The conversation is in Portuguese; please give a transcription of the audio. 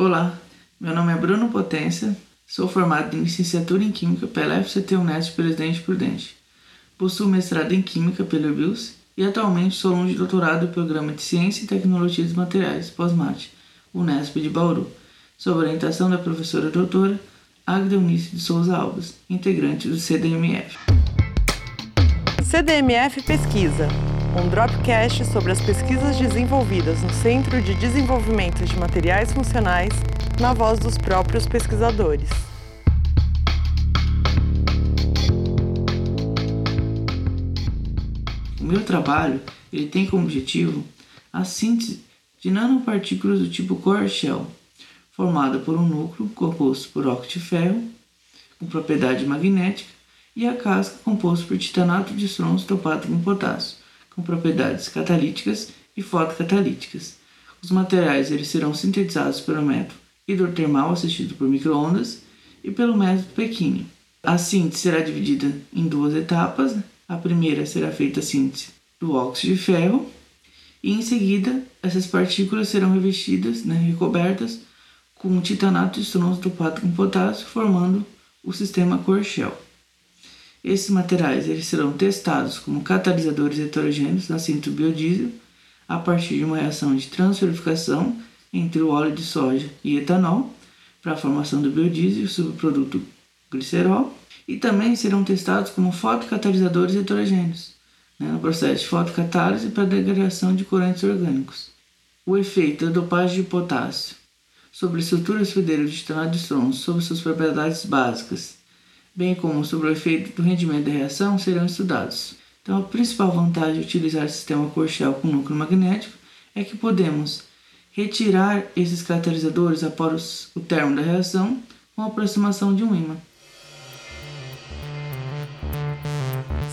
Olá, meu nome é Bruno Potência, sou formado em licenciatura em Química pela FCT Unesp Presidente Prudente. Possuo mestrado em Química pelo BIUS e atualmente sou aluno de doutorado do Programa de Ciência e Tecnologia dos Materiais, pós-mate, Unesp de Bauru, sob orientação da professora doutora Agda Eunice de Souza Alves, integrante do CDMF. CDMF Pesquisa, um Dropcast sobre as pesquisas desenvolvidas no Centro de Desenvolvimento de Materiais Funcionais, na voz dos próprios pesquisadores. O meu trabalho ele tem como objetivo a síntese de nanopartículas do tipo core shell, formada por um núcleo composto por óxido de ferro, com propriedade magnética, e a casca composta por titanato de estronço topado com potássio, com propriedades catalíticas e fotocatalíticas. Os materiais eles serão sintetizados pelo método hidrotermal assistido por microondas e pelo método Pequini. A síntese será dividida em duas etapas. A primeira será feita a síntese do óxido de ferro e em seguida essas partículas serão revestidas, né, recobertas com titanato de estronço dopado com potássio, formando o sistema Corshell. Esses materiais eles serão testados como catalisadores heterogêneos na do biodiesel a partir de uma reação de transferificação entre o óleo de soja e etanol para a formação do biodiesel e o subproduto glicerol e também serão testados como fotocatalisadores heterogêneos né, no processo de fotocatálise para degradação de corantes orgânicos. O efeito da dopagem de potássio sobre a estrutura hospedeira de titanato de sobre suas propriedades básicas, bem como sobre o efeito do rendimento da reação, serão estudados. Então, a principal vantagem de utilizar o sistema Corshell com núcleo magnético é que podemos retirar esses catalisadores após o término da reação com a aproximação de um ímã.